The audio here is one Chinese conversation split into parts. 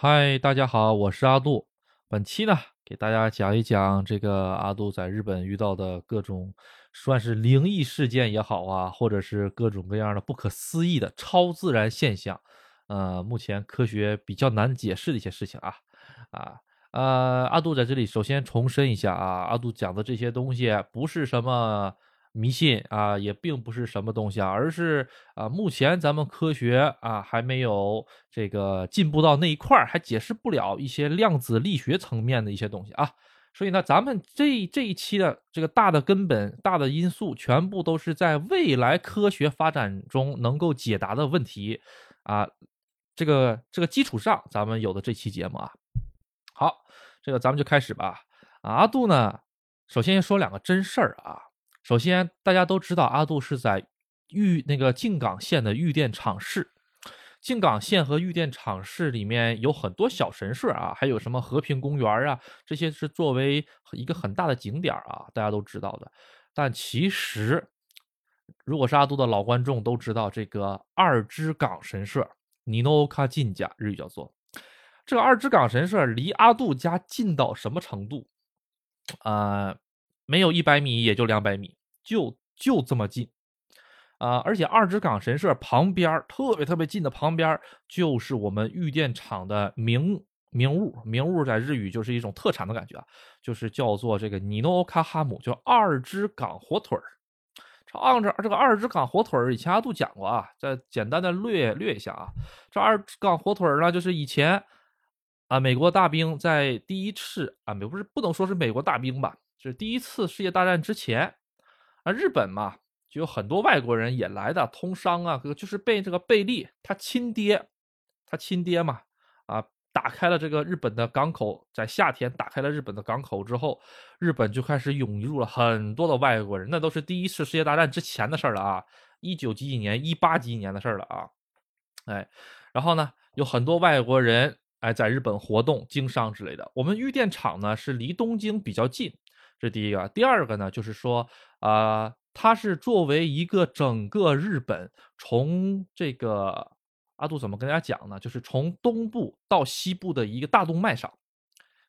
嗨，大家好，我是阿杜。本期呢，给大家讲一讲这个阿杜在日本遇到的各种算是灵异事件也好啊，或者是各种各样的不可思议的超自然现象，呃，目前科学比较难解释的一些事情啊，啊，呃，阿杜在这里首先重申一下啊，阿杜讲的这些东西不是什么。迷信啊，也并不是什么东西啊，而是啊，目前咱们科学啊还没有这个进步到那一块儿，还解释不了一些量子力学层面的一些东西啊。所以呢，咱们这这一期的这个大的根本、大的因素，全部都是在未来科学发展中能够解答的问题啊。这个这个基础上，咱们有的这期节目啊，好，这个咱们就开始吧。阿杜呢，首先说两个真事儿啊。首先，大家都知道阿杜是在玉那个静冈县的玉电厂市。静冈县和玉电厂市里面有很多小神社啊，还有什么和平公园啊，这些是作为一个很大的景点啊，大家都知道的。但其实，如果是阿杜的老观众都知道，这个二之冈神社，尼诺卡进家日语叫做这个二之冈神社，离阿杜家近到什么程度？啊，没有一百米，也就两百米。就就这么近，啊！而且二之港神社旁边特别特别近的旁边，就是我们玉电厂的名名物。名物在日语就是一种特产的感觉啊，就是叫做这个尼诺卡哈姆，叫二之港火腿儿。这二这这个二之港火腿儿以前阿杜讲过啊，再简单的略略一下啊。这二之港火腿儿呢，就是以前啊，美国大兵在第一次啊，不是不能说是美国大兵吧，就是第一次世界大战之前。日本嘛，就有很多外国人也来的通商啊，就是被这个贝利他亲爹，他亲爹嘛，啊，打开了这个日本的港口，在夏天打开了日本的港口之后，日本就开始涌入了很多的外国人，那都是第一次世界大战之前的事儿了啊，一九几几年、一八几几年的事儿了啊，哎，然后呢，有很多外国人哎在日本活动、经商之类的。我们玉电厂呢是离东京比较近。这第一个，第二个呢，就是说，啊，它是作为一个整个日本从这个阿杜怎么跟大家讲呢？就是从东部到西部的一个大动脉上，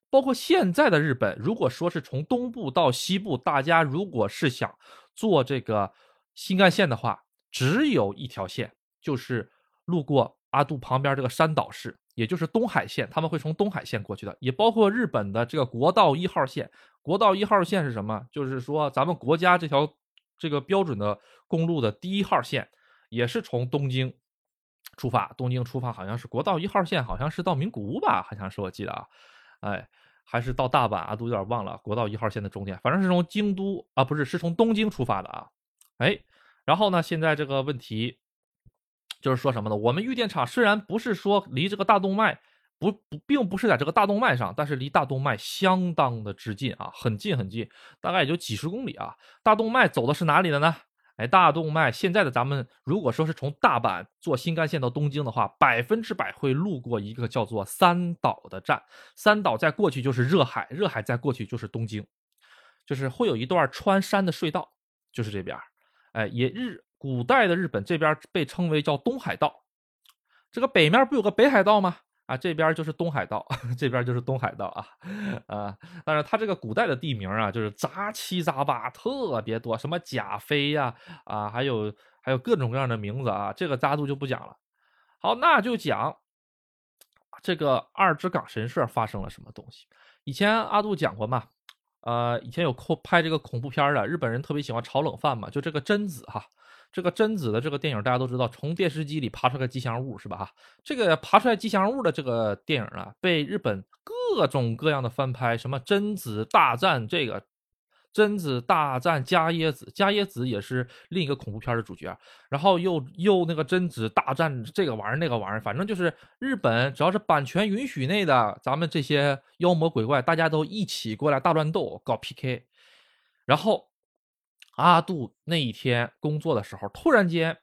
包括现在的日本，如果说是从东部到西部，大家如果是想做这个新干线的话，只有一条线，就是路过阿杜旁边这个山岛市。也就是东海线，他们会从东海线过去的，也包括日本的这个国道一号线。国道一号线是什么？就是说咱们国家这条这个标准的公路的第一号线，也是从东京出发。东京出发好像是国道一号线，好像是到名古屋吧？好像是我记得啊，哎，还是到大阪阿？都有点忘了。国道一号线的终点，反正是从京都啊，不是，是从东京出发的啊。哎，然后呢，现在这个问题。就是说什么呢？我们玉电厂虽然不是说离这个大动脉不不，并不是在这个大动脉上，但是离大动脉相当的之近啊，很近很近，大概也就几十公里啊。大动脉走的是哪里的呢？哎，大动脉现在的咱们如果说是从大阪坐新干线到东京的话，百分之百会路过一个叫做三岛的站，三岛再过去就是热海，热海再过去就是东京，就是会有一段穿山的隧道，就是这边，哎，也日。古代的日本这边被称为叫东海道，这个北面不有个北海道吗？啊，这边就是东海道，这边就是东海道啊，啊，但是它这个古代的地名啊，就是杂七杂八，特别多，什么甲飞呀，啊，还有还有各种各样的名字啊，这个扎度就不讲了。好，那就讲这个二之港神社发生了什么东西。以前阿杜讲过嘛。呃，以前有恐拍这个恐怖片的日本人特别喜欢炒冷饭嘛，就这个贞子哈，这个贞子的这个电影大家都知道，从电视机里爬出来吉祥物是吧哈？这个爬出来吉祥物的这个电影啊，被日本各种各样的翻拍，什么贞子大战这个。贞子大战伽椰子，伽椰子也是另一个恐怖片的主角。然后又又那个贞子大战这个玩意儿那个玩意儿，反正就是日本只要是版权允许内的，咱们这些妖魔鬼怪大家都一起过来大乱斗搞 PK。然后阿杜那一天工作的时候，突然间，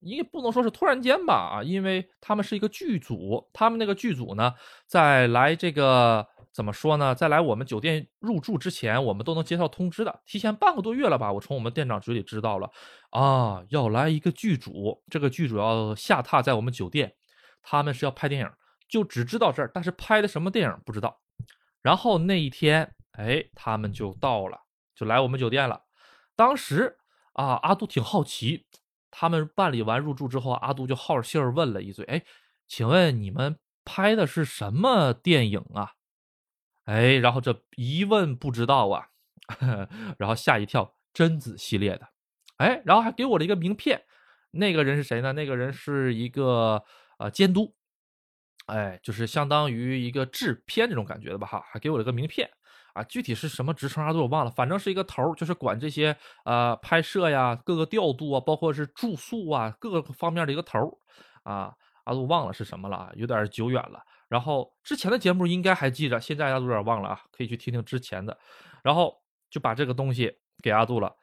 也不能说是突然间吧啊，因为他们是一个剧组，他们那个剧组呢在来这个。怎么说呢？在来我们酒店入住之前，我们都能接到通知的。提前半个多月了吧？我从我们店长嘴里知道了，啊，要来一个剧组，这个剧组要下榻在我们酒店，他们是要拍电影，就只知道这儿，但是拍的什么电影不知道。然后那一天，哎，他们就到了，就来我们酒店了。当时啊，阿杜挺好奇，他们办理完入住之后，阿杜就好着信儿问了一嘴：“哎，请问你们拍的是什么电影啊？”哎，然后这一问不知道啊，然后吓一跳，贞子系列的，哎，然后还给我了一个名片。那个人是谁呢？那个人是一个呃监督。哎，就是相当于一个制片这种感觉的吧，哈，还给我了个名片啊，具体是什么职称啊，都我忘了，反正是一个头就是管这些呃拍摄呀、各个调度啊，包括是住宿啊各个方面的一个头啊，阿杜忘了是什么了，有点久远了。然后之前的节目应该还记着，现在阿杜有点忘了啊，可以去听听之前的。然后就把这个东西给阿杜了，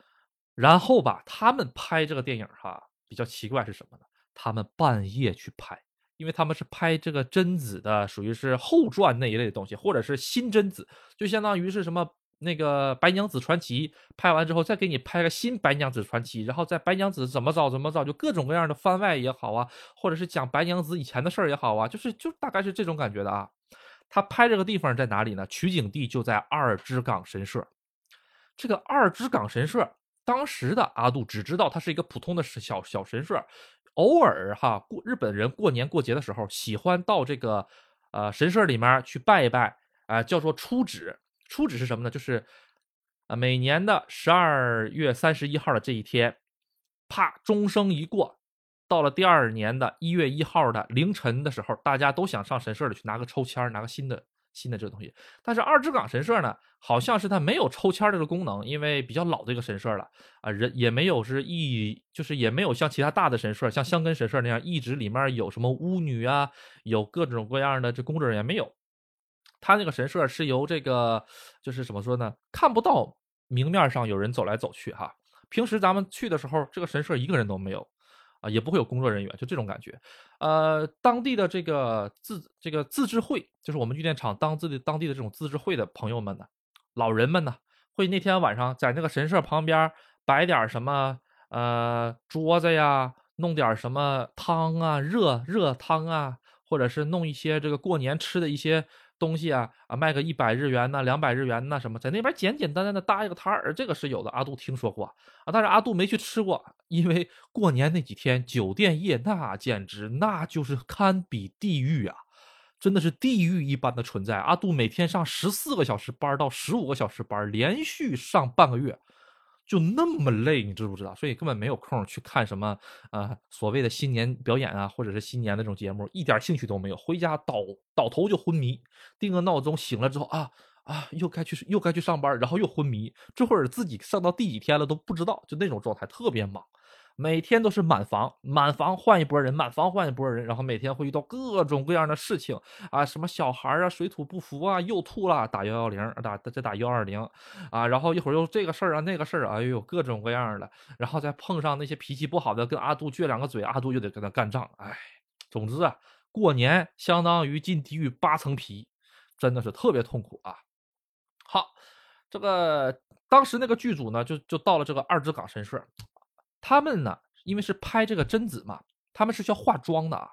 然后吧，他们拍这个电影哈，比较奇怪是什么呢？他们半夜去拍。因为他们是拍这个贞子的，属于是后传那一类的东西，或者是新贞子，就相当于是什么那个白娘子传奇，拍完之后再给你拍个新白娘子传奇，然后在白娘子怎么着怎么着，就各种各样的番外也好啊，或者是讲白娘子以前的事儿也好啊，就是就大概是这种感觉的啊。他拍这个地方在哪里呢？取景地就在二之港神社。这个二之港神社，当时的阿杜只知道它是一个普通的小小神社。偶尔哈过日本人过年过节的时候，喜欢到这个呃神社里面去拜一拜啊，叫做出旨。出旨是什么呢？就是啊每年的十二月三十一号的这一天，啪钟声一过，到了第二年的一月一号的凌晨的时候，大家都想上神社里去拿个抽签，拿个新的。新的这个东西，但是二之港神社呢，好像是它没有抽签这个功能，因为比较老的一个神社了。啊，人也没有是一，就是也没有像其他大的神社，像香根神社那样一直里面有什么巫女啊，有各种各样的这工作人员没有，他那个神社是由这个就是怎么说呢，看不到明面上有人走来走去哈，平时咱们去的时候，这个神社一个人都没有。啊，也不会有工作人员，就这种感觉。呃，当地的这个自这个自治会，就是我们玉电厂当自的当地的这种自治会的朋友们呢，老人们呢，会那天晚上在那个神社旁边摆点什么呃桌子呀，弄点什么汤啊，热热汤啊，或者是弄一些这个过年吃的一些。东西啊啊，卖个一百日元呐，两百日元呐，什么在那边简简单单的搭一个摊儿，这个是有的。阿杜听说过啊，但是阿杜没去吃过，因为过年那几天酒店业那简直那就是堪比地狱啊，真的是地狱一般的存在。阿杜每天上十四个小时班到十五个小时班，连续上半个月。就那么累，你知不知道？所以根本没有空去看什么呃所谓的新年表演啊，或者是新年那种节目，一点兴趣都没有。回家倒倒头就昏迷，定个闹钟，醒了之后啊啊，又该去又该去上班，然后又昏迷，这会儿自己上到第几天了都不知道，就那种状态，特别忙。每天都是满房，满房换一波人，满房换一波人，然后每天会遇到各种各样的事情啊，什么小孩啊，水土不服啊，又吐了，打幺幺零，打再打幺二零，啊，然后一会儿又这个事儿啊，那个事儿，哎呦，各种各样的，然后再碰上那些脾气不好的，跟阿杜撅两个嘴，阿杜又得跟他干仗，哎，总之啊，过年相当于进地狱八层皮，真的是特别痛苦啊。好，这个当时那个剧组呢，就就到了这个二之港神社。他们呢，因为是拍这个贞子嘛，他们是需要化妆的啊。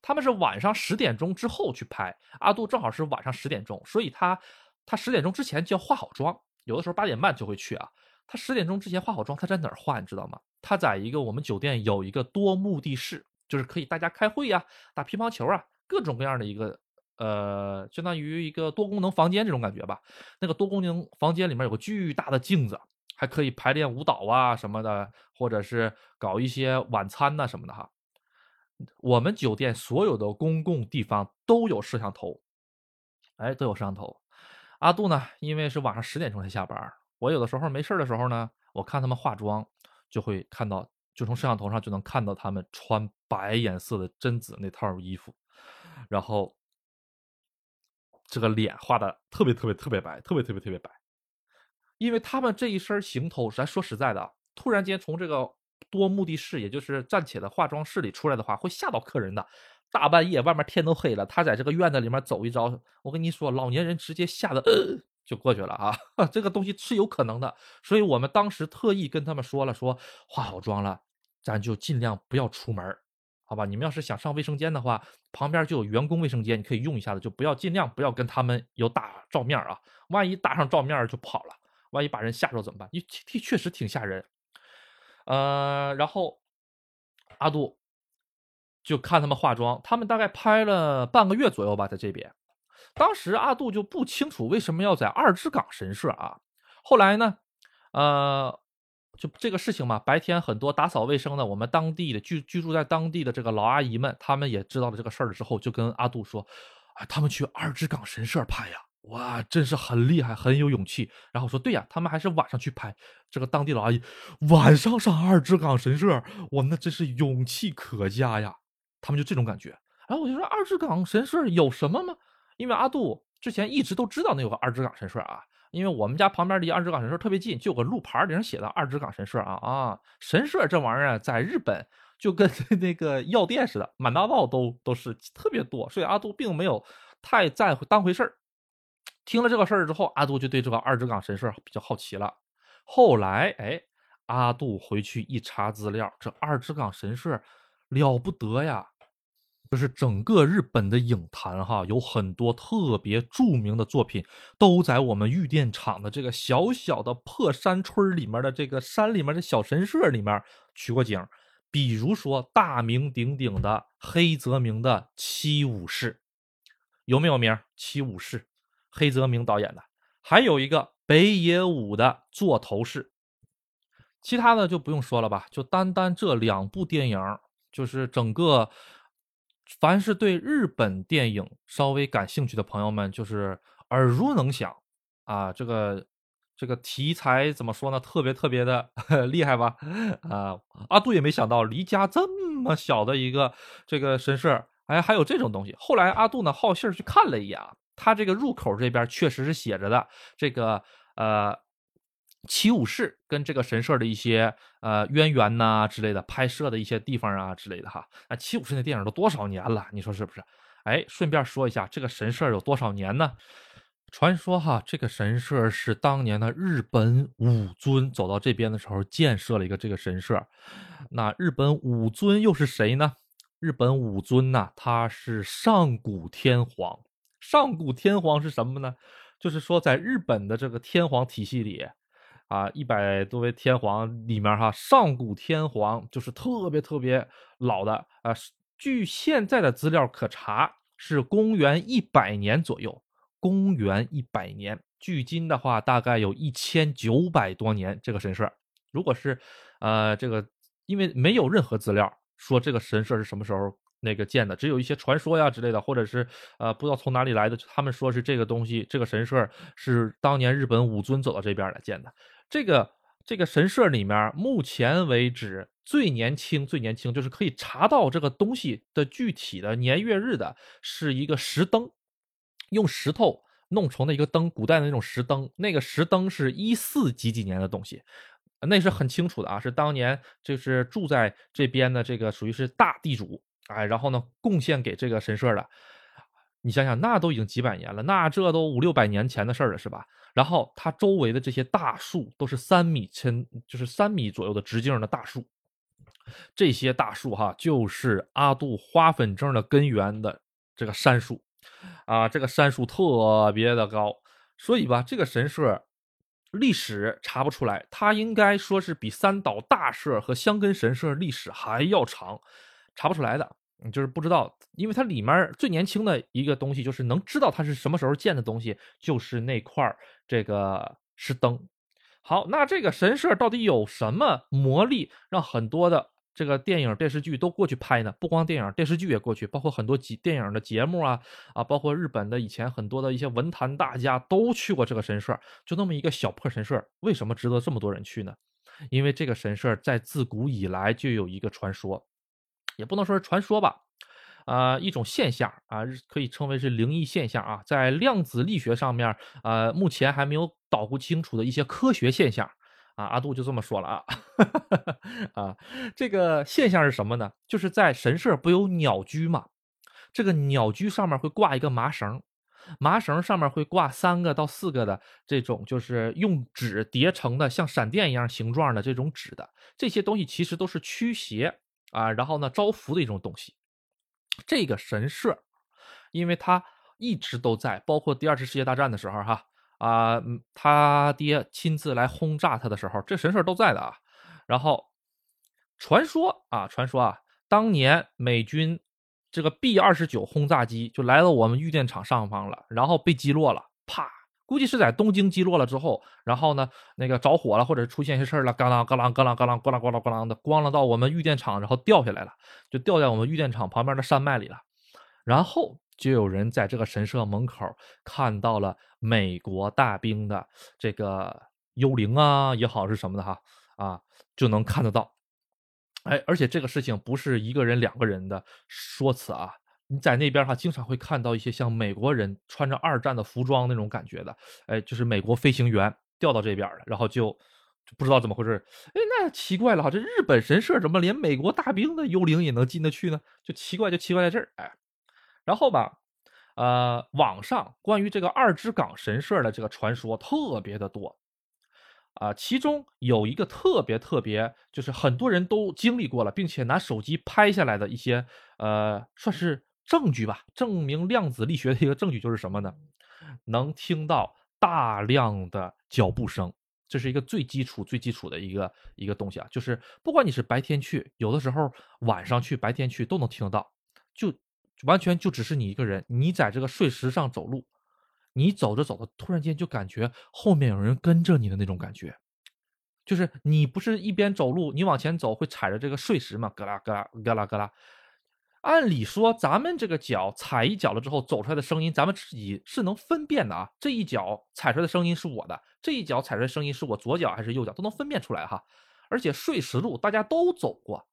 他们是晚上十点钟之后去拍，阿杜正好是晚上十点钟，所以他他十点钟之前就要化好妆。有的时候八点半就会去啊。他十点钟之前化好妆，他在哪儿化你知道吗？他在一个我们酒店有一个多目的室，就是可以大家开会呀、打乒乓球啊，各种各样的一个呃，相当于一个多功能房间这种感觉吧。那个多功能房间里面有个巨大的镜子。还可以排练舞蹈啊什么的，或者是搞一些晚餐呐什么的哈。我们酒店所有的公共地方都有摄像头，哎，都有摄像头。阿杜呢，因为是晚上十点钟才下班，我有的时候没事的时候呢，我看他们化妆，就会看到，就从摄像头上就能看到他们穿白颜色的贞子那套衣服，然后这个脸画的特别特别特别白，特别特别特别白。因为他们这一身行头，咱说实在的，突然间从这个多目的室，也就是暂且的化妆室里出来的话，会吓到客人的。大半夜，外面天都黑了，他在这个院子里面走一遭，我跟你说，老年人直接吓得 就过去了啊！这个东西是有可能的，所以我们当时特意跟他们说了，说化好妆了，咱就尽量不要出门好吧？你们要是想上卫生间的话，旁边就有员工卫生间，你可以用一下子，就不要尽量不要跟他们有打照面啊，万一打上照面就跑了，万一把人吓着怎么办？你确确实挺吓人。呃，然后阿杜就看他们化妆，他们大概拍了半个月左右吧，在这边。当时阿杜就不清楚为什么要在二之港神社啊。后来呢，呃，就这个事情嘛，白天很多打扫卫生的，我们当地的居居住在当地的这个老阿姨们，他们也知道了这个事儿了之后，就跟阿杜说，啊，他们去二之港神社拍呀。哇，真是很厉害，很有勇气。然后说，对呀，他们还是晚上去拍。这个当地老阿姨晚上上二之港神社，哇，那真是勇气可嘉呀。他们就这种感觉。然后我就说，二之港神社有什么吗？因为阿杜之前一直都知道那有个二之港神社啊，因为我们家旁边离二之港神社特别近，就有个路牌顶上写的二之港神社啊啊。神社这玩意儿在日本就跟 那个药店似的，满大道都都是特别多，所以阿杜并没有太在乎当回事儿。听了这个事儿之后，阿杜就对这个二之港神社比较好奇了。后来，哎，阿杜回去一查资料，这二之港神社了不得呀！就是整个日本的影坛哈，有很多特别著名的作品都在我们玉电厂的这个小小的破山村里面的这个山里面的小神社里面取过景。比如说大名鼎鼎的黑泽明的七武士，有没有名？七武士。黑泽明导演的，还有一个北野武的座头市，其他的就不用说了吧。就单单这两部电影，就是整个凡是对日本电影稍微感兴趣的朋友们，就是耳熟能详啊。这个这个题材怎么说呢？特别特别的 厉害吧？啊，阿杜也没想到，离家这么小的一个这个神社，哎，还有这种东西。后来阿杜呢，好信儿去看了一眼。它这个入口这边确实是写着的，这个呃，七武士跟这个神社的一些呃渊源呐之类的，拍摄的一些地方啊之类的哈。啊，七武士那电影都多少年了？你说是不是？哎，顺便说一下，这个神社有多少年呢？传说哈，这个神社是当年的日本武尊走到这边的时候建设了一个这个神社。那日本武尊又是谁呢？日本武尊呐，他是上古天皇。上古天皇是什么呢？就是说，在日本的这个天皇体系里，啊，一百多位天皇里面，哈，上古天皇就是特别特别老的啊。据现在的资料可查，是公元一百年左右。公元一百年，距今的话，大概有一千九百多年。这个神社，如果是，呃，这个，因为没有任何资料说这个神社是什么时候。那个建的，只有一些传说呀之类的，或者是呃不知道从哪里来的，他们说是这个东西，这个神社是当年日本武尊走到这边来建的。这个这个神社里面，目前为止最年轻最年轻，就是可以查到这个东西的具体的年月日的，是一个石灯，用石头弄成的一个灯，古代的那种石灯。那个石灯是一四几几年的东西，那是很清楚的啊，是当年就是住在这边的这个属于是大地主。哎，然后呢，贡献给这个神社的，你想想，那都已经几百年了，那这都五六百年前的事儿了，是吧？然后它周围的这些大树都是三米深，就是三米左右的直径的大树，这些大树哈，就是阿杜花粉症的根源的这个杉树，啊，这个杉树特别的高，所以吧，这个神社历史查不出来，它应该说是比三岛大社和香根神社历史还要长，查不出来的。你就是不知道，因为它里面最年轻的一个东西，就是能知道它是什么时候建的东西，就是那块这个石灯。好，那这个神社到底有什么魔力，让很多的这个电影电视剧都过去拍呢？不光电影电视剧也过去，包括很多节电影的节目啊啊，包括日本的以前很多的一些文坛大家都去过这个神社。就那么一个小破神社，为什么值得这么多人去呢？因为这个神社在自古以来就有一个传说。也不能说是传说吧，啊，一种现象啊，可以称为是灵异现象啊，在量子力学上面，呃，目前还没有捣鼓清楚的一些科学现象啊。阿杜就这么说了啊，啊，这个现象是什么呢？就是在神社不有鸟居嘛，这个鸟居上面会挂一个麻绳，麻绳上面会挂三个到四个的这种就是用纸叠成的像闪电一样形状的这种纸的，这些东西其实都是驱邪。啊，然后呢招福的一种东西。这个神社，因为他一直都在，包括第二次世界大战的时候，哈啊，他爹亲自来轰炸他的时候，这神社都在的啊。然后传说啊，传说啊，当年美军这个 B 二十九轰炸机就来到我们玉电厂上方了，然后被击落了，啪。估计是在东京击落了之后，然后呢，那个着火了，或者出现一些事儿了，嘎啷嘎啷嘎啷嘎啷咣啷咣啷咣啷的，咣啷到我们玉电厂，然后掉下来了，就掉在我们玉电厂旁边的山脉里了。然后就有人在这个神社门口看到了美国大兵的这个幽灵啊，也好是什么的哈啊，就能看得到。哎，而且这个事情不是一个人、两个人的说辞啊。你在那边哈，经常会看到一些像美国人穿着二战的服装那种感觉的，哎，就是美国飞行员调到这边了，然后就就不知道怎么回事，哎，那奇怪了哈，这日本神社怎么连美国大兵的幽灵也能进得去呢？就奇怪，就奇怪在这儿，哎，然后吧，呃，网上关于这个二之港神社的这个传说特别的多，啊，其中有一个特别特别，就是很多人都经历过了，并且拿手机拍下来的一些，呃，算是。证据吧，证明量子力学的一个证据就是什么呢？能听到大量的脚步声，这是一个最基础、最基础的一个一个东西啊。就是不管你是白天去，有的时候晚上去，白天去都能听得到。就完全就只是你一个人，你在这个碎石上走路，你走着走着，突然间就感觉后面有人跟着你的那种感觉。就是你不是一边走路，你往前走会踩着这个碎石吗？咯啦咯啦咯啦咯啦。按理说，咱们这个脚踩一脚了之后走出来的声音，咱们自己是能分辨的啊。这一脚踩出来的声音是我的，这一脚踩出来的声音是我左脚还是右脚，都能分辨出来哈。而且碎石路大家都走过，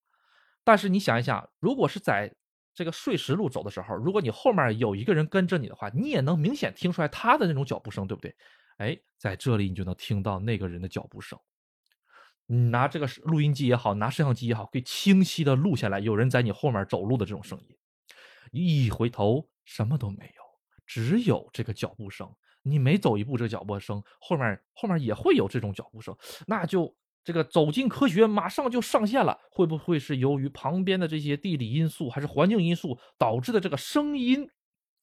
但是你想一想，如果是在这个碎石路走的时候，如果你后面有一个人跟着你的话，你也能明显听出来他的那种脚步声，对不对？哎，在这里你就能听到那个人的脚步声。你拿这个录音机也好，拿摄像机也好，可以清晰的录下来有人在你后面走路的这种声音。一回头什么都没有，只有这个脚步声。你每走一步，这个脚步声后面后面也会有这种脚步声。那就这个走进科学马上就上线了。会不会是由于旁边的这些地理因素还是环境因素导致的这个声音？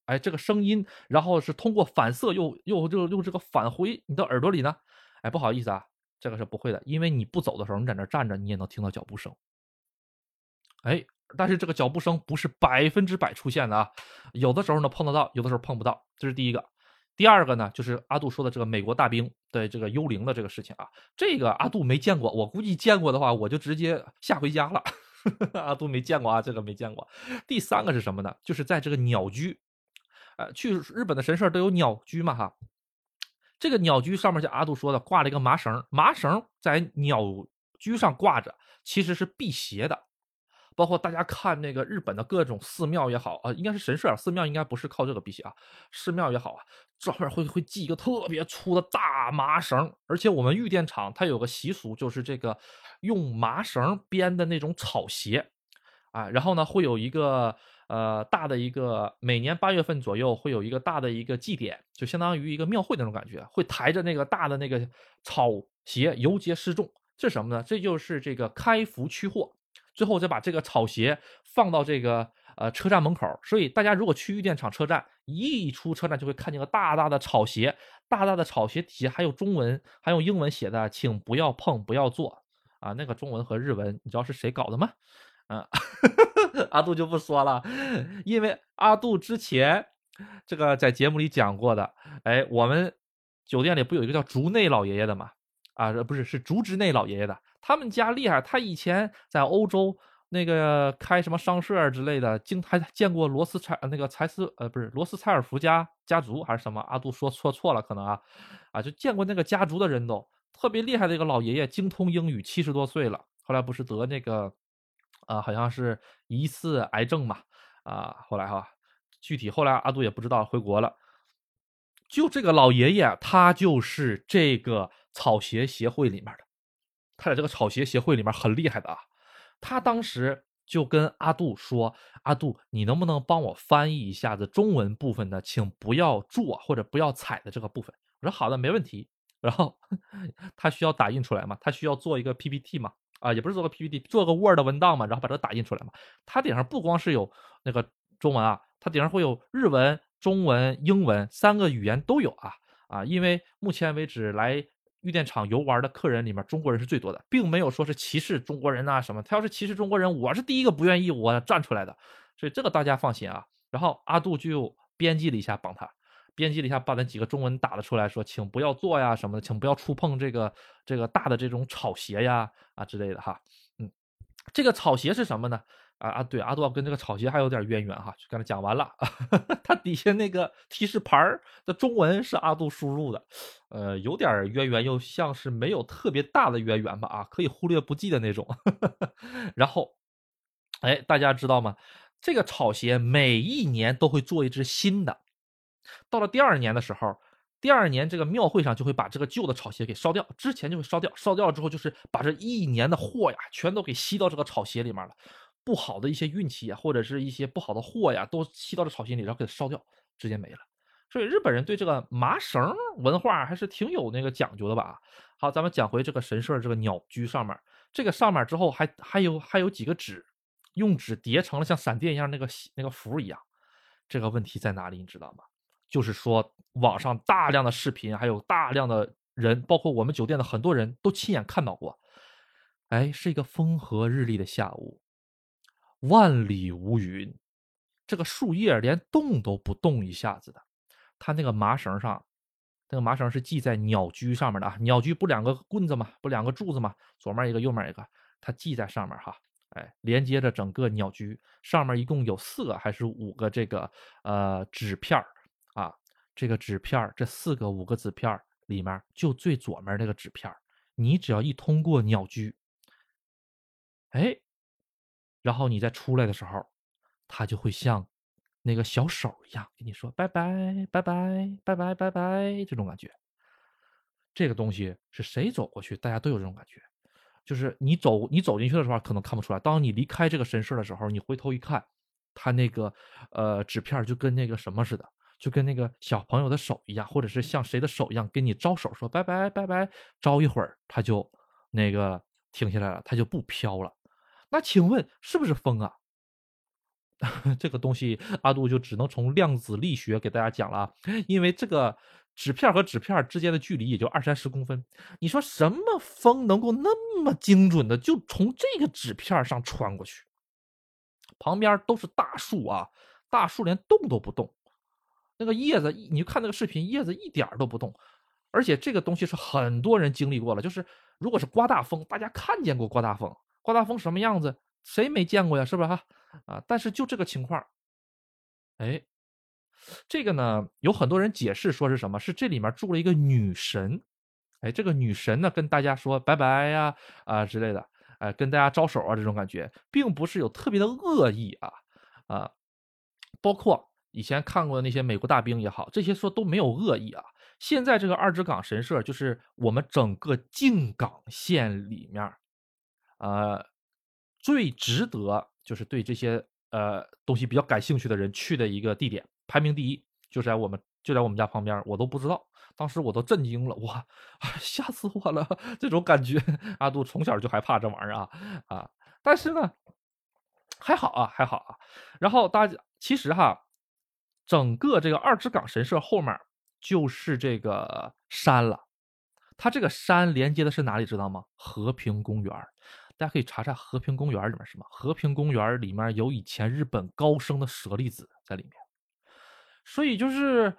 哎，这个声音，然后是通过反射又又就又这个返回你的耳朵里呢？哎，不好意思啊。这个是不会的，因为你不走的时候，你在那站着，你也能听到脚步声。哎，但是这个脚步声不是百分之百出现的啊，有的时候呢碰得到，有的时候碰不到。这是第一个。第二个呢，就是阿杜说的这个美国大兵的这个幽灵的这个事情啊，这个阿杜没见过，我估计见过的话，我就直接下回家了。阿杜没见过啊，这个没见过。第三个是什么呢？就是在这个鸟居，呃，去日本的神社都有鸟居嘛，哈。这个鸟居上面，像阿杜说的，挂了一个麻绳，麻绳在鸟居上挂着，其实是辟邪的。包括大家看那个日本的各种寺庙也好啊，应该是神社，寺庙应该不是靠这个辟邪啊。寺庙也好啊，专门会会系一个特别粗的大麻绳，而且我们玉电厂它有个习俗，就是这个用麻绳编的那种草鞋啊，然后呢会有一个。呃，大的一个每年八月份左右会有一个大的一个祭典，就相当于一个庙会那种感觉，会抬着那个大的那个草鞋游街示众。这什么呢？这就是这个开福驱祸，最后再把这个草鞋放到这个呃车站门口。所以大家如果去玉电厂车站，一出车站就会看见个大大的草鞋，大大的草鞋底下还有中文，还有英文写的，请不要碰，不要坐啊。那个中文和日文，你知道是谁搞的吗？啊，阿杜就不说了，因为阿杜之前这个在节目里讲过的。哎，我们酒店里不有一个叫竹内老爷爷的吗？啊，不是，是竹之内老爷爷的。他们家厉害，他以前在欧洲那个开什么商社之类的，经还见过罗斯柴那个柴斯呃，不是罗斯柴尔福家家族还是什么？阿杜说说错了，可能啊啊，就见过那个家族的人都特别厉害的一个老爷爷，精通英语，七十多岁了，后来不是得那个。啊，好像是疑似癌症嘛，啊，后来哈，具体后来阿杜也不知道，回国了。就这个老爷爷，他就是这个草鞋协会里面的，他在这个草鞋协会里面很厉害的啊。他当时就跟阿杜说：“阿杜，你能不能帮我翻译一下子中文部分的，请不要做或者不要踩的这个部分？”我说：“好的，没问题。”然后 他需要打印出来嘛，他需要做一个 PPT 嘛。啊，也不是做个 PPT，做个 Word 文档嘛，然后把这个打印出来嘛。它顶上不光是有那个中文啊，它顶上会有日文、中文、英文三个语言都有啊啊，因为目前为止来玉电厂游玩的客人里面，中国人是最多的，并没有说是歧视中国人呐什么。他要是歧视中国人，我是第一个不愿意我站出来的，所以这个大家放心啊。然后阿杜就编辑了一下帮他。编辑了一下，把那几个中文打了出来，说请不要做呀什么的，请不要触碰这个这个大的这种草鞋呀啊之类的哈，嗯，这个草鞋是什么呢？啊啊，对，阿杜跟这个草鞋还有点渊源哈，就刚才讲完了，他底下那个提示牌的中文是阿杜输入的，呃，有点渊源，又像是没有特别大的渊源吧啊，可以忽略不计的那种。然后，哎，大家知道吗？这个草鞋每一年都会做一只新的。到了第二年的时候，第二年这个庙会上就会把这个旧的草鞋给烧掉，之前就会烧掉，烧掉了之后就是把这一年的货呀，全都给吸到这个草鞋里面了，不好的一些运气啊，或者是一些不好的货呀，都吸到这草鞋里，然后给它烧掉，直接没了。所以日本人对这个麻绳文化还是挺有那个讲究的吧？好，咱们讲回这个神社这个鸟居上面，这个上面之后还还有还有几个纸，用纸叠成了像闪电一样那个那个符一样，这个问题在哪里？你知道吗？就是说，网上大量的视频，还有大量的人，包括我们酒店的很多人都亲眼看到过。哎，是一个风和日丽的下午，万里无云，这个树叶连动都不动一下子的。它那个麻绳上，那个麻绳是系在鸟居上面的啊。鸟居不两个棍子吗？不两个柱子吗？左面一个，右面一个，它系在上面哈。哎，连接着整个鸟居，上面一共有四个还是五个这个呃纸片儿。这个纸片这四个五个纸片里面，就最左面那个纸片你只要一通过鸟居，哎，然后你再出来的时候，它就会像那个小手一样跟你说拜拜拜拜拜拜拜拜这种感觉。这个东西是谁走过去，大家都有这种感觉，就是你走你走进去的时候可能看不出来，当你离开这个神社的时候，你回头一看，它那个呃纸片就跟那个什么似的。就跟那个小朋友的手一样，或者是像谁的手一样，跟你招手说拜拜拜拜，招一会儿他就那个停下来了，他就不飘了。那请问是不是风啊？这个东西阿杜就只能从量子力学给大家讲了，因为这个纸片和纸片之间的距离也就二三十公分，你说什么风能够那么精准的就从这个纸片上穿过去？旁边都是大树啊，大树连动都不动。那个叶子，你就看那个视频，叶子一点都不动，而且这个东西是很多人经历过了。就是如果是刮大风，大家看见过刮大风，刮大风什么样子，谁没见过呀？是不是哈？啊，但是就这个情况，哎，这个呢，有很多人解释说是什么？是这里面住了一个女神，哎，这个女神呢跟大家说拜拜呀啊之类的，哎，跟大家招手啊这种感觉，并不是有特别的恶意啊啊，包括。以前看过的那些美国大兵也好，这些说都没有恶意啊。现在这个二之港神社就是我们整个静冈县里面，呃，最值得就是对这些呃东西比较感兴趣的人去的一个地点，排名第一，就在我们就在我们家旁边，我都不知道，当时我都震惊了，哇，吓死我了，这种感觉。阿杜从小就害怕这玩意儿啊啊，但是呢，还好啊，还好啊。然后大家其实哈。整个这个二之港神社后面就是这个山了，它这个山连接的是哪里？知道吗？和平公园，大家可以查查和平公园里面什么。和平公园里面有以前日本高升的舍利子在里面，所以就是，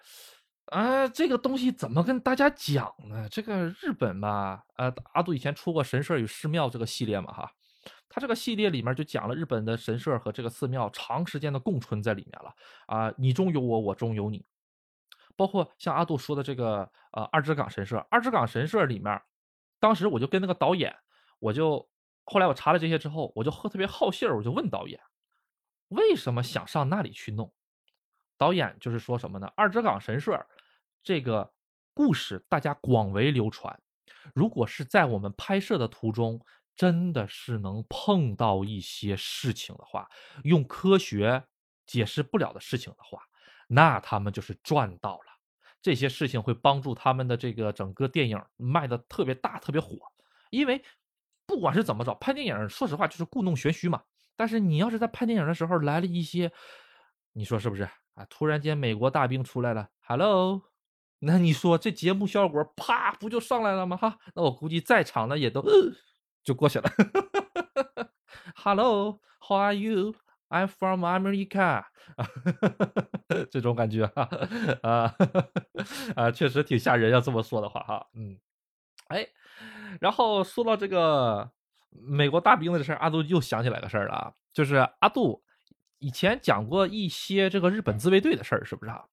啊，这个东西怎么跟大家讲呢？这个日本吧，呃，阿杜以前出过神社与寺庙这个系列嘛，哈。它这个系列里面就讲了日本的神社和这个寺庙长时间的共存在里面了啊，你中有我，我中有你。包括像阿杜说的这个呃二之港神社，二之港神社里面，当时我就跟那个导演，我就后来我查了这些之后，我就特别好信儿，我就问导演，为什么想上那里去弄？导演就是说什么呢？二之港神社这个故事大家广为流传，如果是在我们拍摄的途中。真的是能碰到一些事情的话，用科学解释不了的事情的话，那他们就是赚到了。这些事情会帮助他们的这个整个电影卖的特别大、特别火。因为不管是怎么着，拍电影，说实话就是故弄玄虚嘛。但是你要是在拍电影的时候来了一些，你说是不是啊？突然间美国大兵出来了，Hello，那你说这节目效果啪不就上来了吗？哈，那我估计在场的也都就过去了。Hello，How are you？I'm from America。这种感觉啊啊 啊，确实挺吓人。要这么说的话哈，嗯，哎。然后说到这个美国大兵的事儿，阿杜又想起来个事儿了啊，就是阿杜以前讲过一些这个日本自卫队的事儿，是不是啊？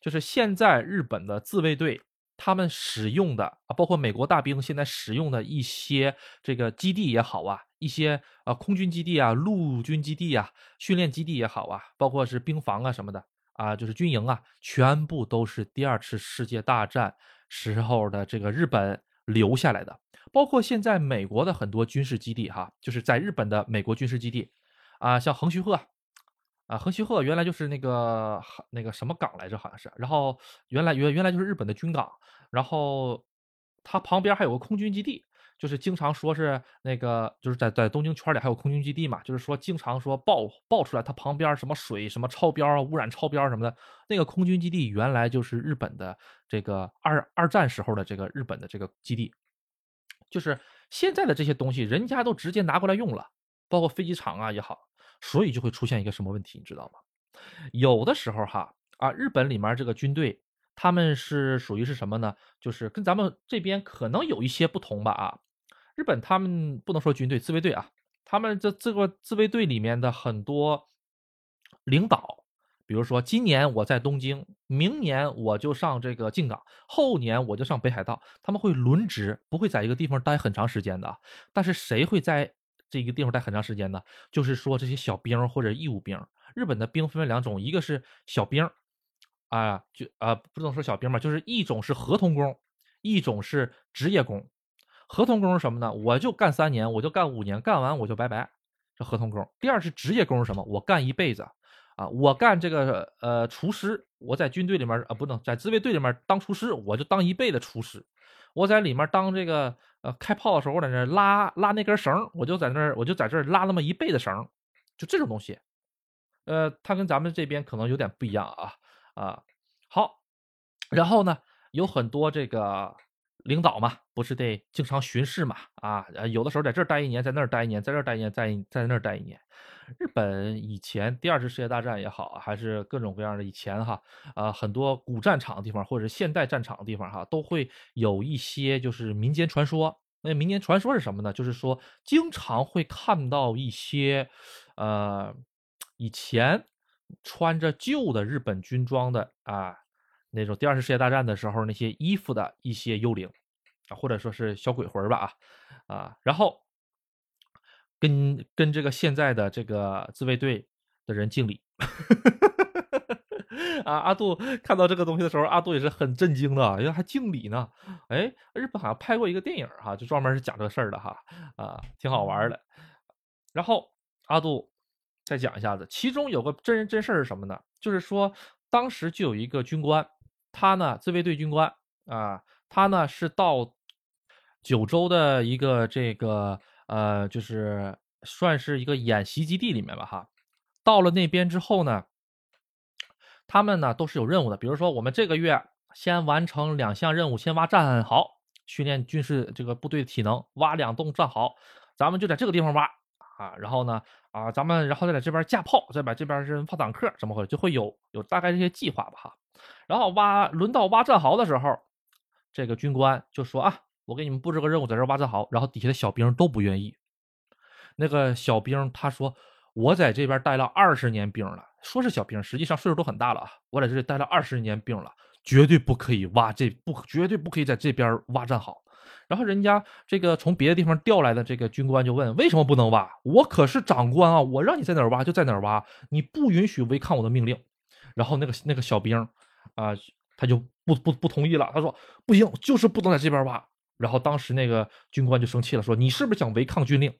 就是现在日本的自卫队他们使用的啊，包括美国大兵现在使用的一些这个基地也好啊，一些啊空军基地啊、陆军基地啊、训练基地也好啊，包括是兵房啊什么的啊，就是军营啊，全部都是第二次世界大战时候的这个日本留下来的。包括现在美国的很多军事基地，哈，就是在日本的美国军事基地，啊，像横须贺，啊，横须贺原来就是那个那个什么港来着，好像是，然后原来原原来就是日本的军港，然后它旁边还有个空军基地，就是经常说是那个就是在在东京圈里还有空军基地嘛，就是说经常说爆爆出来它旁边什么水什么超标啊，污染超标什么的，那个空军基地原来就是日本的这个二二战时候的这个日本的这个基地。就是现在的这些东西，人家都直接拿过来用了，包括飞机场啊也好，所以就会出现一个什么问题，你知道吗？有的时候哈啊，日本里面这个军队，他们是属于是什么呢？就是跟咱们这边可能有一些不同吧啊。日本他们不能说军队自卫队啊，他们这这个自卫队里面的很多领导。比如说，今年我在东京，明年我就上这个静冈，后年我就上北海道。他们会轮值，不会在一个地方待很长时间的。但是谁会在这一个地方待很长时间呢？就是说这些小兵或者义务兵。日本的兵分为两种，一个是小兵，啊，就啊不能说小兵吧，就是一种是合同工，一种是职业工。合同工是什么呢？我就干三年，我就干五年，干完我就拜拜，这合同工。第二是职业工是什么？我干一辈子。啊，我干这个呃厨师，我在军队里面啊，不能在自卫队里面当厨师，我就当一辈子厨师。我在里面当这个呃开炮的时候，我在那拉拉那根绳，我就在那儿，我就在这拉那么一倍的绳，就这种东西。呃，它跟咱们这边可能有点不一样啊啊。好，然后呢，有很多这个。领导嘛，不是得经常巡视嘛？啊，有的时候在这待一年，在那儿待一年，在这待一年，在在那儿待一年。日本以前第二次世界大战也好，还是各种各样的以前哈，啊，很多古战场的地方或者现代战场的地方哈，都会有一些就是民间传说。那民间传说是什么呢？就是说经常会看到一些，呃，以前穿着旧的日本军装的啊。那种第二次世界大战的时候，那些衣服的一些幽灵啊，或者说是小鬼魂吧啊啊，然后跟跟这个现在的这个自卫队的人敬礼 啊。阿杜看到这个东西的时候，阿杜也是很震惊的，因为还敬礼呢。哎，日本好像拍过一个电影哈，就专门是讲这事儿的哈啊，挺好玩的。然后阿杜再讲一下子，其中有个真人真事是什么呢？就是说当时就有一个军官。他呢，自卫队军官啊，他呢是到九州的一个这个呃，就是算是一个演习基地里面吧，哈。到了那边之后呢，他们呢都是有任务的，比如说我们这个月先完成两项任务，先挖战壕，训练军事这个部队的体能，挖两栋战壕，咱们就在这个地方挖啊，然后呢啊，咱们然后再在这边架炮，再把这边是炮坦克，怎么回事？就会有有大概这些计划吧，哈。然后挖轮到挖战壕的时候，这个军官就说：“啊，我给你们布置个任务，在这挖战壕。”然后底下的小兵都不愿意。那个小兵他说：“我在这边待了二十年兵了，说是小兵，实际上岁数都很大了。我在这里待了二十年兵了，绝对不可以挖这不，绝对不可以在这边挖战壕。”然后人家这个从别的地方调来的这个军官就问：“为什么不能挖？我可是长官啊，我让你在哪儿挖就在哪儿挖，你不允许违抗我的命令。”然后那个那个小兵。啊，他就不不不同意了。他说不行，就是不能在这边挖。然后当时那个军官就生气了，说你是不是想违抗军令，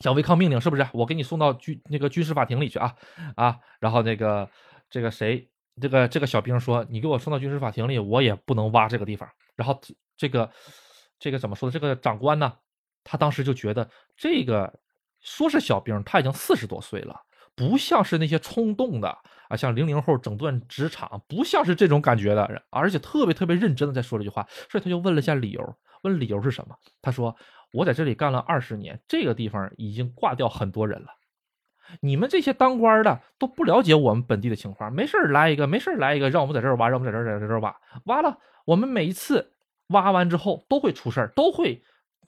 想违抗命令是不是？我给你送到军那个军事法庭里去啊啊！然后那个这个谁，这个这个小兵说，你给我送到军事法庭里，我也不能挖这个地方。然后这个这个怎么说的？这个长官呢，他当时就觉得这个说是小兵，他已经四十多岁了，不像是那些冲动的像零零后整顿职场，不像是这种感觉的，而且特别特别认真的在说这句话，所以他就问了一下理由，问理由是什么？他说我在这里干了二十年，这个地方已经挂掉很多人了。你们这些当官的都不了解我们本地的情况，没事来一个，没事来一个，让我们在这儿挖，让我们在这儿在这儿挖，挖了，我们每一次挖完之后都会出事儿，都会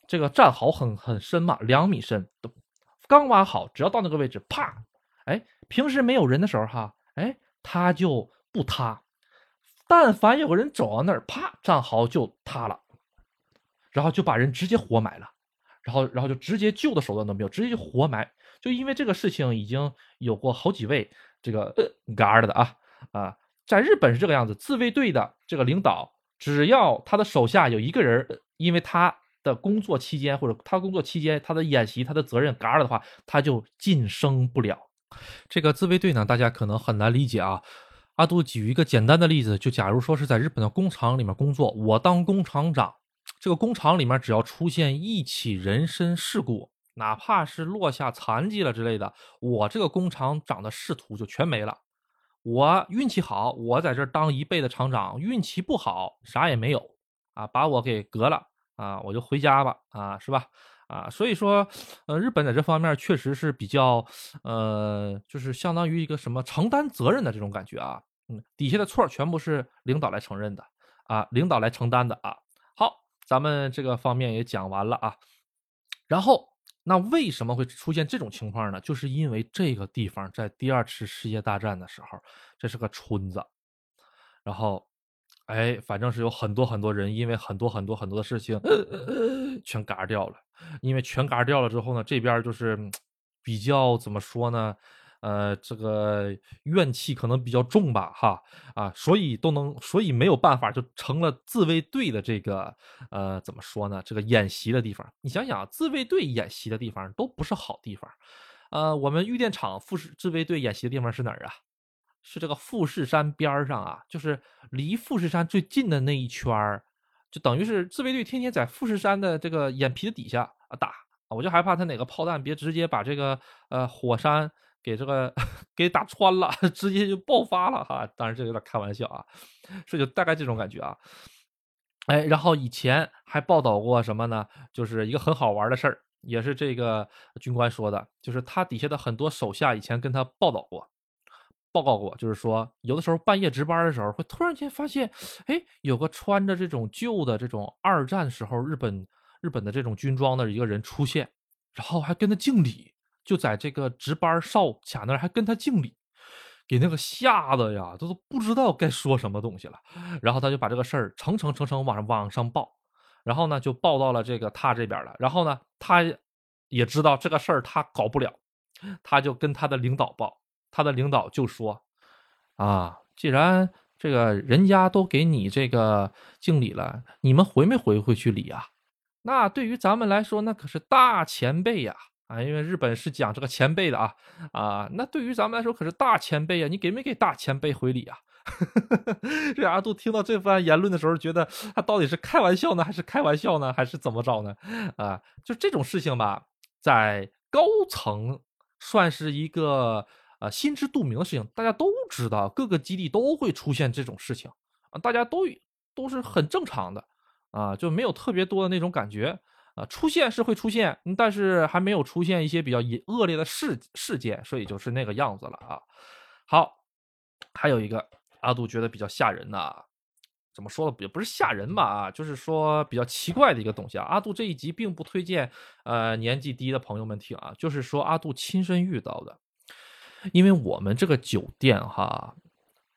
这个战壕很很深嘛，两米深，都刚挖好，只要到那个位置，啪，哎，平时没有人的时候哈，哎，它就不塌，但凡有个人走到那儿，啪，战壕就塌了，然后就把人直接活埋了，然后然后就直接救的手段都没有，直接就活埋。就因为这个事情，已经有过好几位这个 guard 的啊啊，在日本是这个样子，自卫队的这个领导，只要他的手下有一个人，因为他的工作期间或者他工作期间他的演习他的责任嘎了的话，他就晋升不了。这个自卫队呢，大家可能很难理解啊。阿杜举一个简单的例子，就假如说是在日本的工厂里面工作，我当工厂长，这个工厂里面只要出现一起人身事故。哪怕是落下残疾了之类的，我这个工厂长的仕途就全没了。我运气好，我在这当一辈子厂长；运气不好，啥也没有啊，把我给革了啊，我就回家吧啊，是吧？啊，所以说，呃，日本在这方面确实是比较，呃，就是相当于一个什么承担责任的这种感觉啊。嗯，底下的错全部是领导来承认的啊，领导来承担的啊。好，咱们这个方面也讲完了啊，然后。那为什么会出现这种情况呢？就是因为这个地方在第二次世界大战的时候，这是个村子，然后，哎，反正是有很多很多人因为很多很多很多的事情 全嘎掉了。因为全嘎掉了之后呢，这边就是比较怎么说呢？呃，这个怨气可能比较重吧，哈啊，所以都能，所以没有办法，就成了自卫队的这个呃，怎么说呢？这个演习的地方，你想想，自卫队演习的地方都不是好地方，呃，我们玉电厂富士自卫队演习的地方是哪儿啊？是这个富士山边上啊，就是离富士山最近的那一圈儿，就等于是自卫队天天在富士山的这个眼皮子底下啊打，我就害怕他哪个炮弹别直接把这个呃火山。给这个 给打穿了，直接就爆发了哈！当然这有点开玩笑啊，这就大概这种感觉啊。哎，然后以前还报道过什么呢？就是一个很好玩的事儿，也是这个军官说的，就是他底下的很多手下以前跟他报道过、报告过，就是说有的时候半夜值班的时候，会突然间发现，哎，有个穿着这种旧的这种二战时候日本日本的这种军装的一个人出现，然后还跟他敬礼。就在这个值班哨卡那儿，还跟他敬礼，给那个吓得呀，他都不知道该说什么东西了。然后他就把这个事儿层层层层往上往上报，然后呢就报到了这个他这边了。然后呢，他也知道这个事儿他搞不了，他就跟他的领导报，他的领导就说：“啊，既然这个人家都给你这个敬礼了，你们回没回回去礼啊？那对于咱们来说，那可是大前辈呀。”啊，因为日本是讲这个前辈的啊啊，那对于咱们来说可是大前辈啊，你给没给大前辈回礼啊？这阿杜听到这番言论的时候，觉得他到底是开玩笑呢，还是开玩笑呢，还是怎么着呢？啊，就这种事情吧，在高层算是一个啊心知肚明的事情，大家都知道，各个基地都会出现这种事情啊，大家都都是很正常的啊，就没有特别多的那种感觉。啊，出现是会出现，但是还没有出现一些比较恶劣的事事件，所以就是那个样子了啊。好，还有一个阿杜觉得比较吓人的，啊怎么说呢？也不是吓人吧啊，就是说比较奇怪的一个东西啊。阿杜这一集并不推荐呃年纪低的朋友们听啊，就是说阿杜亲身遇到的，因为我们这个酒店哈。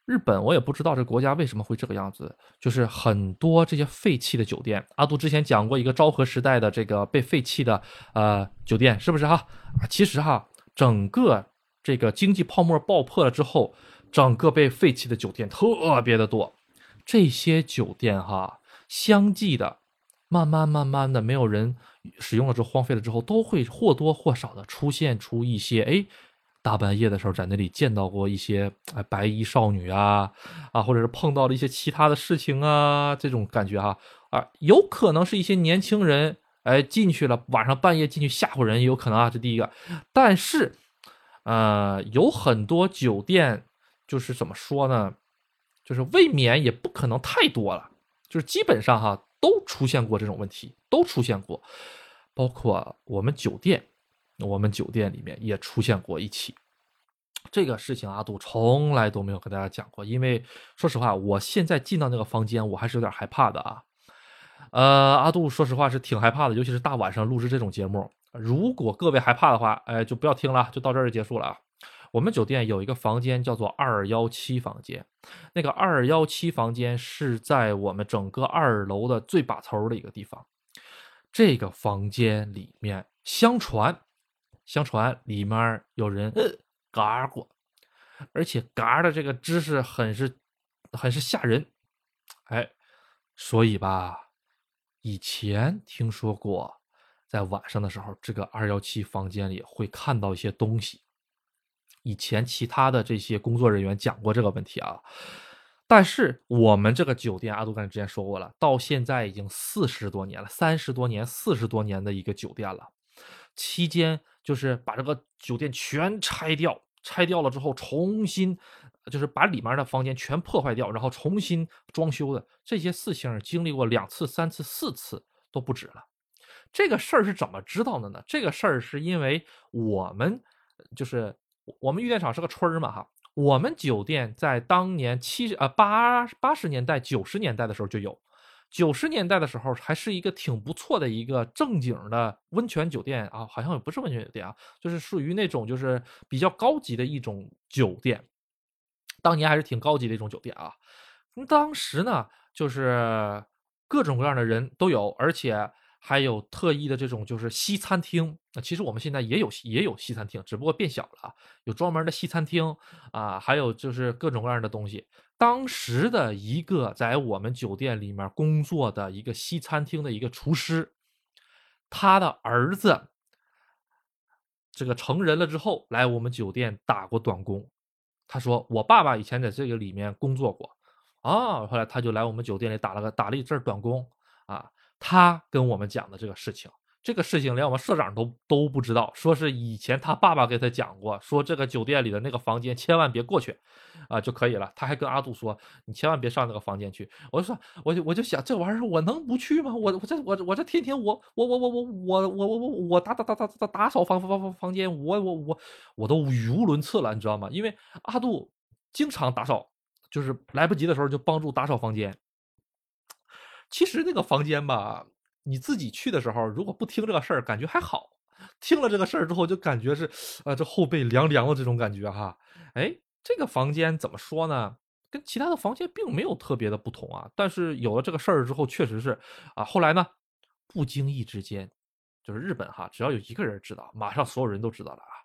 日本我也不知道这个国家为什么会这个样子，就是很多这些废弃的酒店。阿杜之前讲过一个昭和时代的这个被废弃的呃酒店，是不是哈？其实哈，整个这个经济泡沫爆破了之后，整个被废弃的酒店特别的多。这些酒店哈，相继的，慢慢慢慢的没有人使用了之后荒废了之后，都会或多或少的出现出一些哎。大半夜的时候，在那里见到过一些哎白衣少女啊啊，或者是碰到了一些其他的事情啊，这种感觉哈啊，有可能是一些年轻人哎，进去了，晚上半夜进去吓唬人也有可能啊，这第一个。但是，呃，有很多酒店就是怎么说呢？就是未免也不可能太多了，就是基本上哈都出现过这种问题，都出现过，包括我们酒店，我们酒店里面也出现过一起。这个事情阿杜从来都没有跟大家讲过，因为说实话，我现在进到那个房间，我还是有点害怕的啊。呃，阿杜说实话是挺害怕的，尤其是大晚上录制这种节目。如果各位害怕的话，哎，就不要听了，就到这儿就结束了啊。我们酒店有一个房间叫做二幺七房间，那个二幺七房间是在我们整个二楼的最把头的一个地方。这个房间里面，相传，相传里面有人嘎过，而且嘎的这个姿势很是，很是吓人。哎，所以吧。以前听说过，在晚上的时候，这个二幺七房间里会看到一些东西。以前其他的这些工作人员讲过这个问题啊，但是我们这个酒店，阿杜刚才之前说过了，到现在已经四十多年了，三十多年、四十多年的一个酒店了。期间就是把这个酒店全拆掉，拆掉了之后重新。就是把里面的房间全破坏掉，然后重新装修的这些事情，经历过两次、三次、四次都不止了。这个事儿是怎么知道的呢？这个事儿是因为我们就是我们玉电厂是个村儿嘛，哈，我们酒店在当年七呃八八十年代、九十年代的时候就有。九十年代的时候还是一个挺不错的一个正经的温泉酒店啊，好像也不是温泉酒店啊，就是属于那种就是比较高级的一种酒店。当年还是挺高级的一种酒店啊，当时呢，就是各种各样的人都有，而且还有特意的这种就是西餐厅。那其实我们现在也有也有西餐厅，只不过变小了，有专门的西餐厅啊，还有就是各种各样的东西。当时的一个在我们酒店里面工作的一个西餐厅的一个厨师，他的儿子这个成人了之后来我们酒店打过短工。他说：“我爸爸以前在这个里面工作过，啊，后来他就来我们酒店里打了个打了一阵短工，啊，他跟我们讲的这个事情。”这个事情连我们社长都都不知道，说是以前他爸爸给他讲过，说这个酒店里的那个房间千万别过去，啊就可以了。他还跟阿杜说，你千万别上那个房间去。我就说，我就我就想，这玩意儿我能不去吗？我我这我我这天天我我我我我我我我我我打打打打打打扫房房房房间，我我我我都语无伦次了，你知道吗？因为阿杜经常打扫，就是来不及的时候就帮助打扫房间。其实那个房间吧。你自己去的时候，如果不听这个事儿，感觉还好；听了这个事儿之后，就感觉是，呃，这后背凉凉的这种感觉哈。哎，这个房间怎么说呢？跟其他的房间并没有特别的不同啊。但是有了这个事儿之后，确实是啊。后来呢，不经意之间，就是日本哈，只要有一个人知道，马上所有人都知道了啊，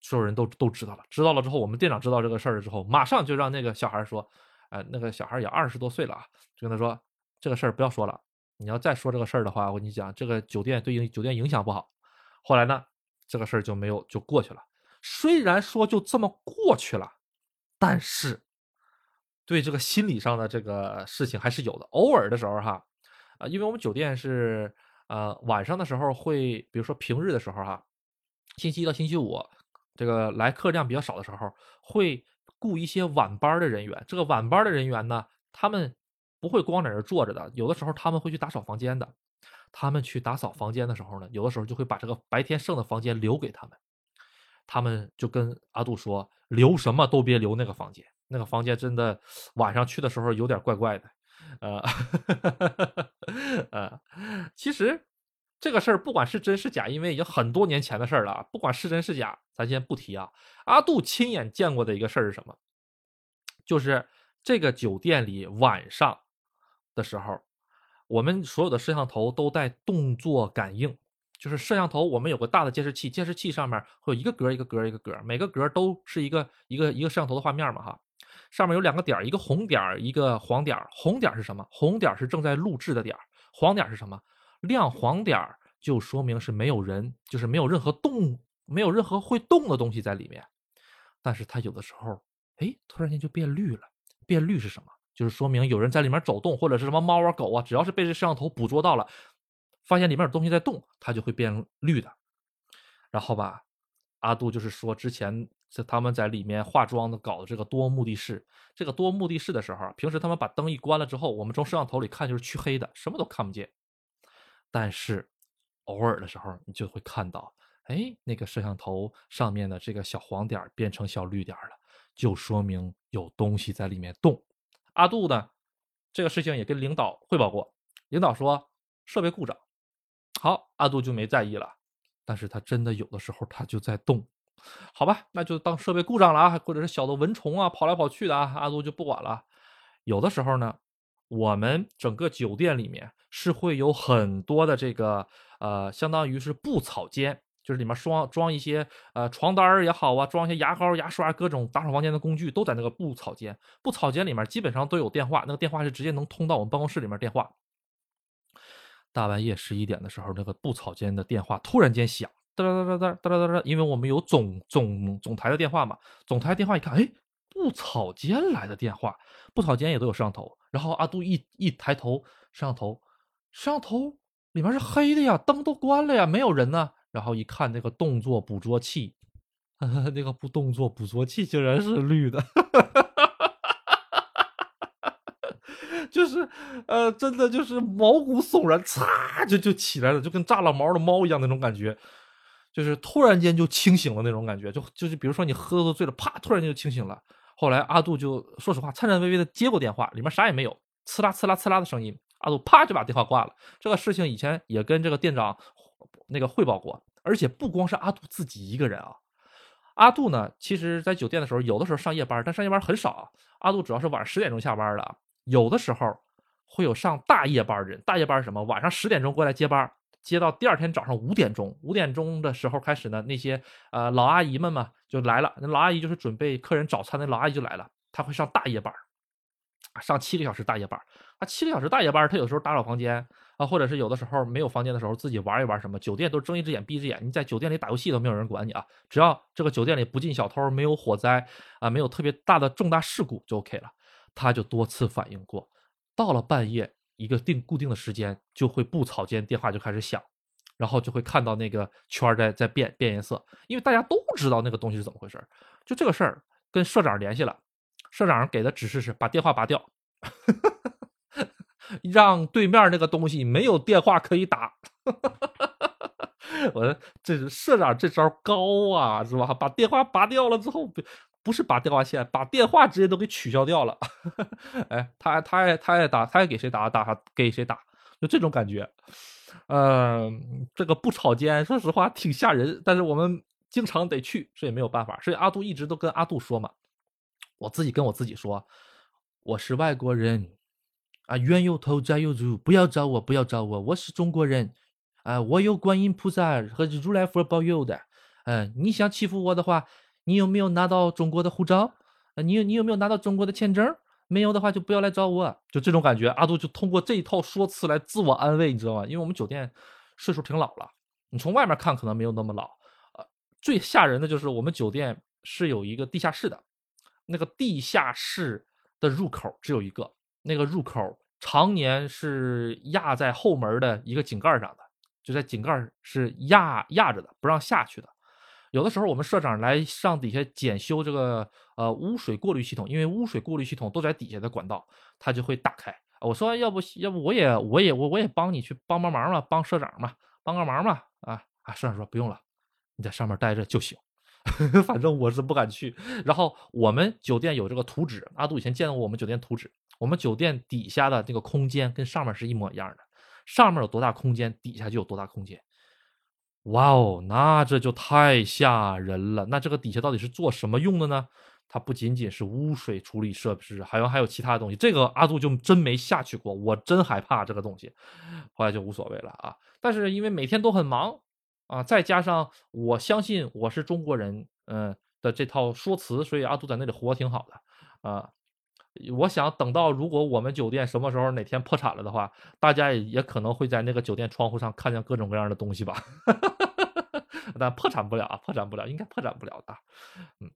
所有人都都知道了。知道了之后，我们店长知道这个事儿之后，马上就让那个小孩说，呃，那个小孩也二十多岁了啊，就跟他说，这个事儿不要说了。你要再说这个事儿的话，我跟你讲，这个酒店对影酒店影响不好。后来呢，这个事儿就没有就过去了。虽然说就这么过去了，但是对这个心理上的这个事情还是有的。偶尔的时候哈，啊，因为我们酒店是呃晚上的时候会，比如说平日的时候哈，星期一到星期五这个来客量比较少的时候，会雇一些晚班的人员。这个晚班的人员呢，他们。不会光在这坐着的，有的时候他们会去打扫房间的。他们去打扫房间的时候呢，有的时候就会把这个白天剩的房间留给他们。他们就跟阿杜说：“留什么都别留那个房间，那个房间真的晚上去的时候有点怪怪的。”呃，呃，其实这个事儿不管是真是假，因为已经很多年前的事儿了，不管是真是假，咱先不提啊。阿杜亲眼见过的一个事儿是什么？就是这个酒店里晚上。的时候，我们所有的摄像头都带动作感应，就是摄像头我们有个大的监视器，监视器上面会有一个格一个格一个格，每个格都是一个一个一个摄像头的画面嘛哈，上面有两个点，一个红点一个黄点红点是什么？红点是正在录制的点黄点是什么？亮黄点就说明是没有人，就是没有任何动，没有任何会动的东西在里面。但是它有的时候，哎，突然间就变绿了，变绿是什么？就是说明有人在里面走动，或者是什么猫啊狗啊，只要是被这摄像头捕捉到了，发现里面有东西在动，它就会变绿的。然后吧，阿杜就是说，之前是他们在里面化妆的，搞的这个多目的室。这个多目的室的时候，平时他们把灯一关了之后，我们从摄像头里看就是黢黑的，什么都看不见。但是偶尔的时候，你就会看到，哎，那个摄像头上面的这个小黄点变成小绿点了，就说明有东西在里面动。阿杜呢，这个事情也跟领导汇报过，领导说设备故障。好，阿杜就没在意了。但是他真的有的时候他就在动，好吧，那就当设备故障了啊，或者是小的蚊虫啊跑来跑去的啊，阿杜就不管了。有的时候呢，我们整个酒店里面是会有很多的这个呃，相当于是布草间，就是里面装装一些呃床单也好啊，装一些牙膏、牙刷、各种打扫房间的工具都在那个布草间。布草间里面基本上都有电话，那个电话是直接能通到我们办公室里面电话。大半夜十一点的时候，那个布草间的电话突然间响，哒哒哒哒哒哒哒哒，因为我们有总总总台的电话嘛，总台电话一看，哎，布草间来的电话，布草间也都有摄像头，然后阿杜一一抬头，摄像头，摄像头里面是黑的呀，灯都关了呀，没有人呢，然后一看那个动作捕捉器，那个不动作捕捉器竟然是绿的。就是，呃，真的就是毛骨悚然，嚓就就起来了，就跟炸了毛的猫一样那种感觉，就是突然间就清醒了那种感觉，就就是比如说你喝多醉了，啪，突然间就清醒了。后来阿杜就说实话，颤颤巍巍的接过电话，里面啥也没有，呲啦呲啦呲啦的声音，阿杜啪就把电话挂了。这个事情以前也跟这个店长那个汇报过，而且不光是阿杜自己一个人啊，阿杜呢，其实在酒店的时候，有的时候上夜班，但上夜班很少。阿杜主要是晚上十点钟下班的。有的时候会有上大夜班的人，大夜班是什么？晚上十点钟过来接班，接到第二天早上五点钟。五点钟的时候开始呢，那些呃老阿姨们嘛就来了。那老阿姨就是准备客人早餐的老阿姨就来了。她会上大夜班，上七个小时大夜班。啊，七个小时大夜班，她有时候打扫房间啊，或者是有的时候没有房间的时候自己玩一玩什么。酒店都睁一只眼闭一只眼，你在酒店里打游戏都没有人管你啊，只要这个酒店里不进小偷，没有火灾啊，没有特别大的重大事故就 OK 了。他就多次反映过，到了半夜一个定固定的时间，就会布草间电话就开始响，然后就会看到那个圈在在变变颜色，因为大家都知道那个东西是怎么回事就这个事儿跟社长联系了，社长给的指示是把电话拔掉，让对面那个东西没有电话可以打。我说这是社长这招高啊，是吧？把电话拔掉了之后。不是拔电话线，把电话直接都给取消掉了。哎，他他爱他爱打，他爱给谁打打给谁打，就这种感觉。嗯，这个不吵间，说实话挺吓人，但是我们经常得去，这也没有办法。所以阿杜一直都跟阿杜说嘛，我自己跟我自己说，我是外国人啊，冤有头债有主，不要找我，不要找我，我是中国人啊，我有观音菩萨和如来佛保佑的。嗯，你想欺负我的话。你有没有拿到中国的护照？啊，你有你有没有拿到中国的签证？没有的话就不要来找我，就这种感觉。阿杜就通过这一套说辞来自我安慰，你知道吗？因为我们酒店岁数挺老了，你从外面看可能没有那么老。呃，最吓人的就是我们酒店是有一个地下室的，那个地下室的入口只有一个，那个入口常年是压在后门的一个井盖上的，就在井盖是压压着的，不让下去的。有的时候我们社长来上底下检修这个呃污水过滤系统，因为污水过滤系统都在底下的管道，他就会打开。我说要不要不我也我也我我也帮你去帮帮忙嘛，帮社长嘛，帮个忙嘛啊啊！社长说不用了，你在上面待着就行，反正我是不敢去。然后我们酒店有这个图纸，阿杜以前见过我们酒店图纸，我们酒店底下的那个空间跟上面是一模一样的，上面有多大空间，底下就有多大空间。哇哦，那这就太吓人了。那这个底下到底是做什么用的呢？它不仅仅是污水处理设施，好像还有其他的东西。这个阿杜就真没下去过，我真害怕这个东西。后来就无所谓了啊。但是因为每天都很忙啊，再加上我相信我是中国人，嗯的这套说辞，所以阿杜在那里活挺好的啊。我想等到如果我们酒店什么时候哪天破产了的话，大家也也可能会在那个酒店窗户上看见各种各样的东西吧。但破产不了啊，破产不了，应该破产不了的。嗯，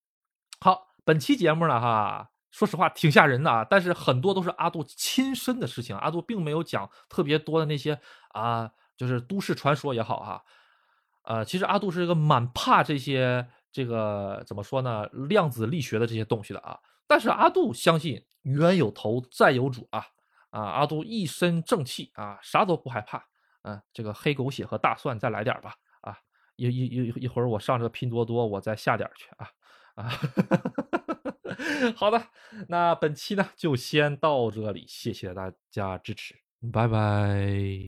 好，本期节目呢，哈，说实话挺吓人的啊，但是很多都是阿杜亲身的事情，阿杜并没有讲特别多的那些啊就是都市传说也好哈，呃，其实阿杜是一个蛮怕这些这个怎么说呢，量子力学的这些东西的啊。但是阿杜相信冤有头债有主啊啊！阿杜一身正气啊，啥都不害怕。嗯，这个黑狗血和大蒜再来点吧啊！一一一一会儿我上这个拼多多，我再下点去啊啊！好的，那本期呢就先到这里，谢谢大家支持，拜拜。